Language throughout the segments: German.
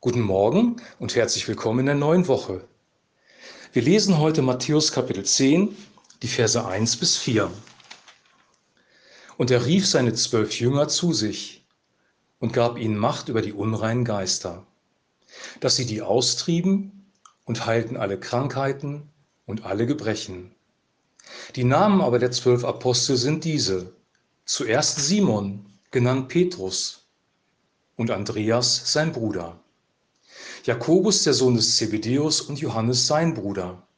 Guten Morgen und herzlich willkommen in der neuen Woche. Wir lesen heute Matthäus Kapitel 10, die Verse 1 bis 4. Und er rief seine zwölf Jünger zu sich und gab ihnen Macht über die unreinen Geister, dass sie die austrieben und heilten alle Krankheiten und alle Gebrechen. Die Namen aber der zwölf Apostel sind diese. Zuerst Simon, genannt Petrus, und Andreas, sein Bruder. Jakobus, der Sohn des Zebedeus, und Johannes, sein Bruder.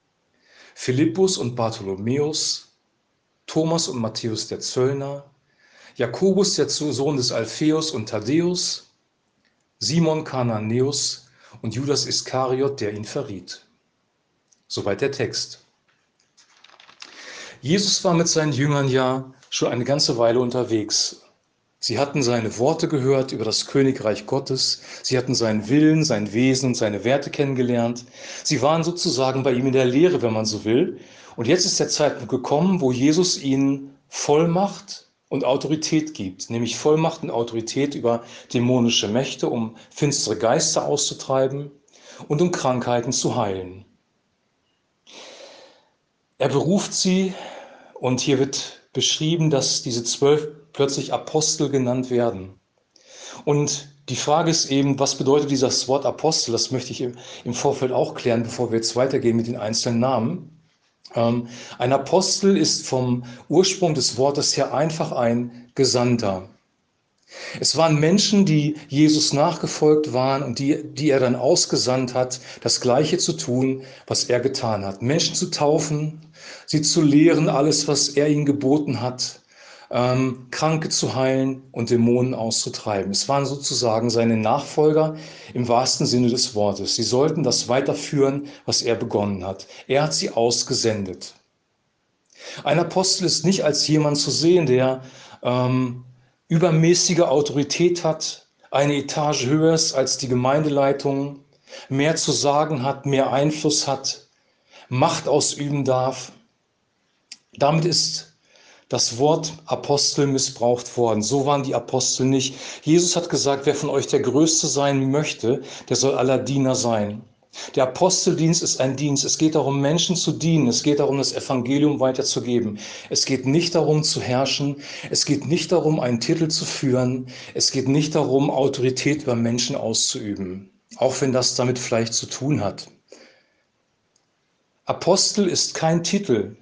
Philippus und Bartholomäus, Thomas und Matthäus der Zöllner, Jakobus, der Sohn des Alpheus und Thaddäus, Simon Kananäus und Judas Iskariot, der ihn verriet. Soweit der Text. Jesus war mit seinen Jüngern ja schon eine ganze Weile unterwegs. Sie hatten seine Worte gehört über das Königreich Gottes. Sie hatten seinen Willen, sein Wesen und seine Werte kennengelernt. Sie waren sozusagen bei ihm in der Lehre, wenn man so will. Und jetzt ist der Zeitpunkt gekommen, wo Jesus ihnen Vollmacht und Autorität gibt, nämlich Vollmacht und Autorität über dämonische Mächte, um finstere Geister auszutreiben und um Krankheiten zu heilen. Er beruft sie und hier wird beschrieben, dass diese zwölf plötzlich Apostel genannt werden. Und die Frage ist eben, was bedeutet dieses Wort Apostel? Das möchte ich im Vorfeld auch klären, bevor wir jetzt weitergehen mit den einzelnen Namen. Ähm, ein Apostel ist vom Ursprung des Wortes her einfach ein Gesandter. Es waren Menschen, die Jesus nachgefolgt waren und die, die er dann ausgesandt hat, das Gleiche zu tun, was er getan hat. Menschen zu taufen, sie zu lehren, alles, was er ihnen geboten hat, ähm, Kranke zu heilen und Dämonen auszutreiben. Es waren sozusagen seine Nachfolger im wahrsten Sinne des Wortes. Sie sollten das weiterführen, was er begonnen hat. Er hat sie ausgesendet. Ein Apostel ist nicht als jemand zu sehen, der ähm, übermäßige Autorität hat, eine Etage höher ist als die Gemeindeleitung, mehr zu sagen hat, mehr Einfluss hat, Macht ausüben darf. Damit ist das Wort Apostel missbraucht worden. So waren die Apostel nicht. Jesus hat gesagt, wer von euch der Größte sein möchte, der soll aller Diener sein. Der Aposteldienst ist ein Dienst. Es geht darum, Menschen zu dienen. Es geht darum, das Evangelium weiterzugeben. Es geht nicht darum, zu herrschen. Es geht nicht darum, einen Titel zu führen. Es geht nicht darum, Autorität über Menschen auszuüben. Auch wenn das damit vielleicht zu tun hat. Apostel ist kein Titel.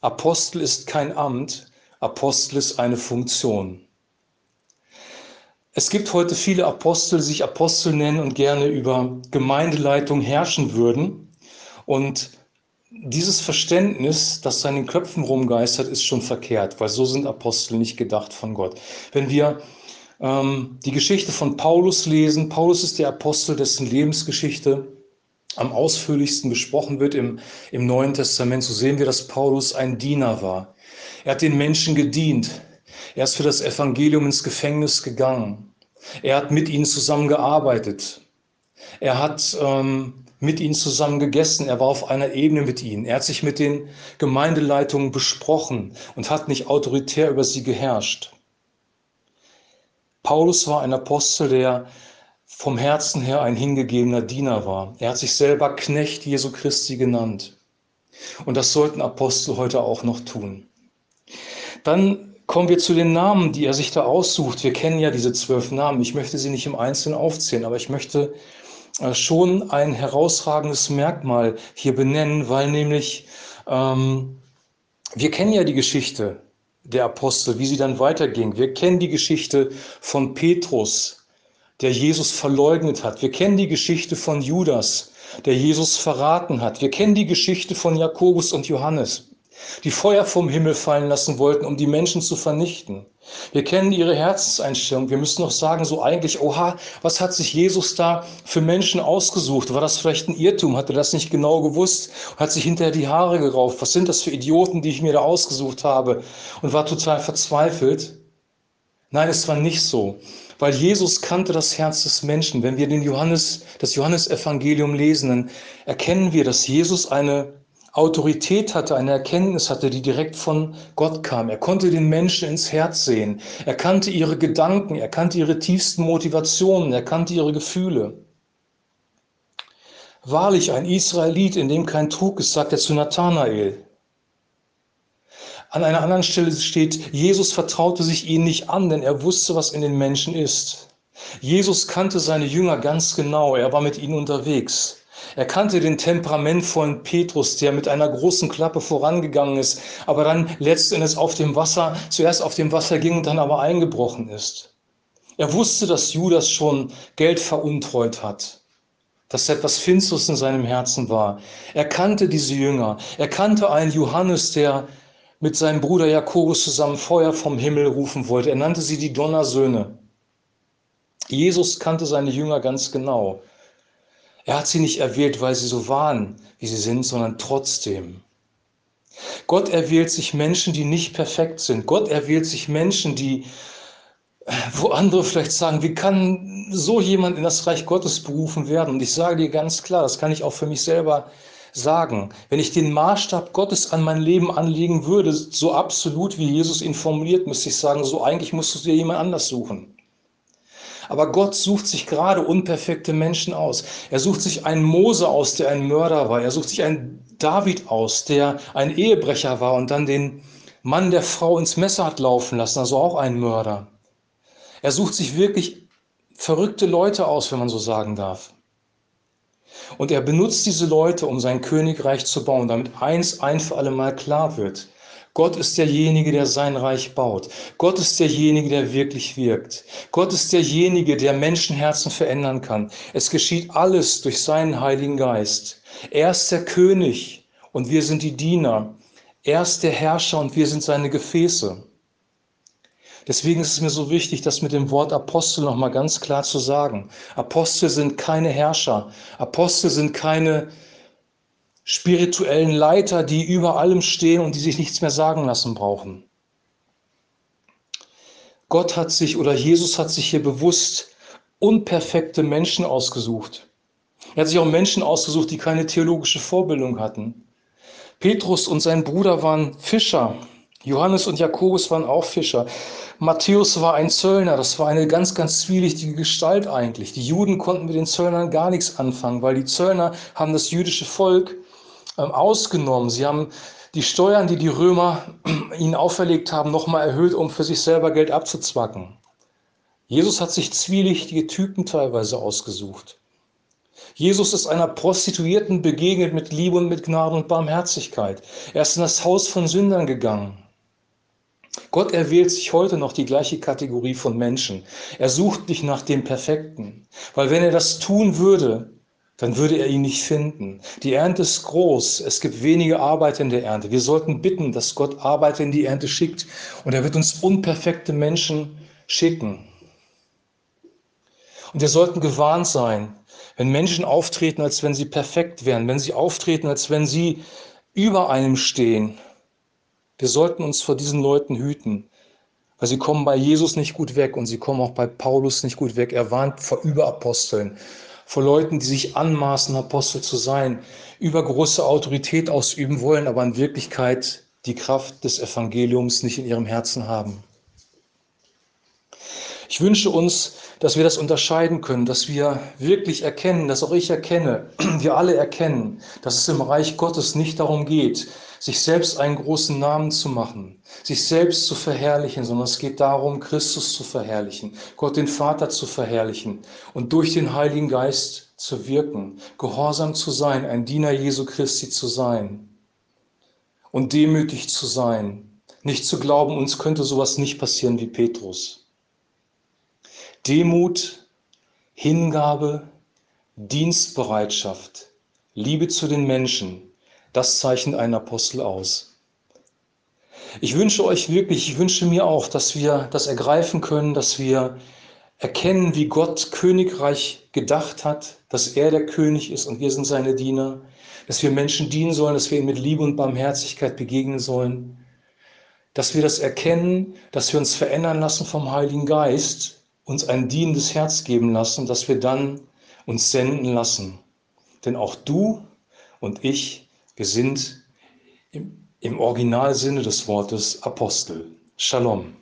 Apostel ist kein Amt. Apostel ist eine Funktion. Es gibt heute viele Apostel, die sich Apostel nennen und gerne über Gemeindeleitung herrschen würden. Und dieses Verständnis, das seinen Köpfen rumgeistert, ist schon verkehrt, weil so sind Apostel nicht gedacht von Gott. Wenn wir ähm, die Geschichte von Paulus lesen, Paulus ist der Apostel, dessen Lebensgeschichte am ausführlichsten besprochen wird im, im Neuen Testament, so sehen wir, dass Paulus ein Diener war. Er hat den Menschen gedient. Er ist für das Evangelium ins Gefängnis gegangen. Er hat mit ihnen zusammengearbeitet. Er hat ähm, mit ihnen zusammen gegessen. Er war auf einer Ebene mit ihnen. Er hat sich mit den Gemeindeleitungen besprochen und hat nicht autoritär über sie geherrscht. Paulus war ein Apostel, der vom Herzen her ein hingegebener Diener war. Er hat sich selber Knecht Jesu Christi genannt. Und das sollten Apostel heute auch noch tun. Dann Kommen wir zu den Namen, die er sich da aussucht. Wir kennen ja diese zwölf Namen. Ich möchte sie nicht im Einzelnen aufzählen, aber ich möchte äh, schon ein herausragendes Merkmal hier benennen, weil nämlich ähm, wir kennen ja die Geschichte der Apostel, wie sie dann weiterging. Wir kennen die Geschichte von Petrus, der Jesus verleugnet hat. Wir kennen die Geschichte von Judas, der Jesus verraten hat. Wir kennen die Geschichte von Jakobus und Johannes die Feuer vom Himmel fallen lassen wollten, um die Menschen zu vernichten. Wir kennen ihre Herzenseinstellung. Wir müssen noch sagen, so eigentlich, oha, was hat sich Jesus da für Menschen ausgesucht? War das vielleicht ein Irrtum? Hat er das nicht genau gewusst? Hat sich hinterher die Haare gerauft? Was sind das für Idioten, die ich mir da ausgesucht habe? Und war total verzweifelt? Nein, es war nicht so. Weil Jesus kannte das Herz des Menschen. Wenn wir den Johannes, das Johannesevangelium lesen, dann erkennen wir, dass Jesus eine Autorität hatte, eine Erkenntnis hatte, die direkt von Gott kam. Er konnte den Menschen ins Herz sehen. Er kannte ihre Gedanken, er kannte ihre tiefsten Motivationen, er kannte ihre Gefühle. Wahrlich ein Israelit, in dem kein Trug ist, sagt er zu Nathanael. An einer anderen Stelle steht, Jesus vertraute sich ihnen nicht an, denn er wusste, was in den Menschen ist. Jesus kannte seine Jünger ganz genau, er war mit ihnen unterwegs. Er kannte den temperamentvollen Petrus, der mit einer großen Klappe vorangegangen ist, aber dann letztendlich auf dem Wasser, zuerst auf dem Wasser ging und dann aber eingebrochen ist. Er wusste, dass Judas schon Geld veruntreut hat, dass etwas Finsteres in seinem Herzen war. Er kannte diese Jünger. Er kannte einen Johannes, der mit seinem Bruder Jakobus zusammen Feuer vom Himmel rufen wollte. Er nannte sie die Donnersöhne. Jesus kannte seine Jünger ganz genau. Er hat sie nicht erwählt, weil sie so waren, wie sie sind, sondern trotzdem. Gott erwählt sich Menschen, die nicht perfekt sind. Gott erwählt sich Menschen, die, wo andere vielleicht sagen, wie kann so jemand in das Reich Gottes berufen werden? Und ich sage dir ganz klar, das kann ich auch für mich selber sagen. Wenn ich den Maßstab Gottes an mein Leben anlegen würde, so absolut wie Jesus ihn formuliert, müsste ich sagen, so eigentlich musst du dir jemand anders suchen. Aber Gott sucht sich gerade unperfekte Menschen aus. Er sucht sich einen Mose aus, der ein Mörder war. Er sucht sich einen David aus, der ein Ehebrecher war und dann den Mann der Frau ins Messer hat laufen lassen, also auch ein Mörder. Er sucht sich wirklich verrückte Leute aus, wenn man so sagen darf. Und er benutzt diese Leute, um sein Königreich zu bauen, damit eins ein für alle Mal klar wird. Gott ist derjenige, der sein Reich baut. Gott ist derjenige, der wirklich wirkt. Gott ist derjenige, der Menschenherzen verändern kann. Es geschieht alles durch seinen Heiligen Geist. Er ist der König und wir sind die Diener. Er ist der Herrscher und wir sind seine Gefäße. Deswegen ist es mir so wichtig, das mit dem Wort Apostel nochmal ganz klar zu sagen. Apostel sind keine Herrscher. Apostel sind keine spirituellen Leiter, die über allem stehen und die sich nichts mehr sagen lassen brauchen. Gott hat sich oder Jesus hat sich hier bewusst unperfekte Menschen ausgesucht. Er hat sich auch Menschen ausgesucht, die keine theologische Vorbildung hatten. Petrus und sein Bruder waren Fischer. Johannes und Jakobus waren auch Fischer. Matthäus war ein Zöllner. Das war eine ganz, ganz zwielichtige Gestalt eigentlich. Die Juden konnten mit den Zöllnern gar nichts anfangen, weil die Zöllner haben das jüdische Volk ähm, ausgenommen. Sie haben die Steuern, die die Römer ihnen auferlegt haben, nochmal erhöht, um für sich selber Geld abzuzwacken. Jesus hat sich zwielichtige Typen teilweise ausgesucht. Jesus ist einer Prostituierten begegnet mit Liebe und mit Gnade und Barmherzigkeit. Er ist in das Haus von Sündern gegangen. Gott erwählt sich heute noch die gleiche Kategorie von Menschen. Er sucht nicht nach dem Perfekten, weil wenn er das tun würde, dann würde er ihn nicht finden. Die Ernte ist groß, es gibt wenige Arbeit in der Ernte. Wir sollten bitten, dass Gott Arbeit in die Ernte schickt und er wird uns unperfekte Menschen schicken. Und wir sollten gewarnt sein, wenn Menschen auftreten, als wenn sie perfekt wären, wenn sie auftreten, als wenn sie über einem stehen, wir sollten uns vor diesen Leuten hüten, weil sie kommen bei Jesus nicht gut weg und sie kommen auch bei Paulus nicht gut weg. Er warnt vor Überaposteln, vor Leuten, die sich anmaßen, Apostel zu sein, übergroße Autorität ausüben wollen, aber in Wirklichkeit die Kraft des Evangeliums nicht in ihrem Herzen haben. Ich wünsche uns, dass wir das unterscheiden können, dass wir wirklich erkennen, dass auch ich erkenne, wir alle erkennen, dass es im Reich Gottes nicht darum geht, sich selbst einen großen Namen zu machen, sich selbst zu verherrlichen, sondern es geht darum, Christus zu verherrlichen, Gott den Vater zu verherrlichen und durch den Heiligen Geist zu wirken, gehorsam zu sein, ein Diener Jesu Christi zu sein und demütig zu sein, nicht zu glauben, uns könnte sowas nicht passieren wie Petrus. Demut, Hingabe, Dienstbereitschaft, Liebe zu den Menschen, das zeichnet einen Apostel aus. Ich wünsche euch wirklich, ich wünsche mir auch, dass wir das ergreifen können, dass wir erkennen, wie Gott Königreich gedacht hat, dass er der König ist und wir sind seine Diener, dass wir Menschen dienen sollen, dass wir ihm mit Liebe und Barmherzigkeit begegnen sollen, dass wir das erkennen, dass wir uns verändern lassen vom Heiligen Geist uns ein dienendes Herz geben lassen, dass wir dann uns senden lassen. Denn auch du und ich, wir sind im, im Originalsinne des Wortes Apostel. Shalom.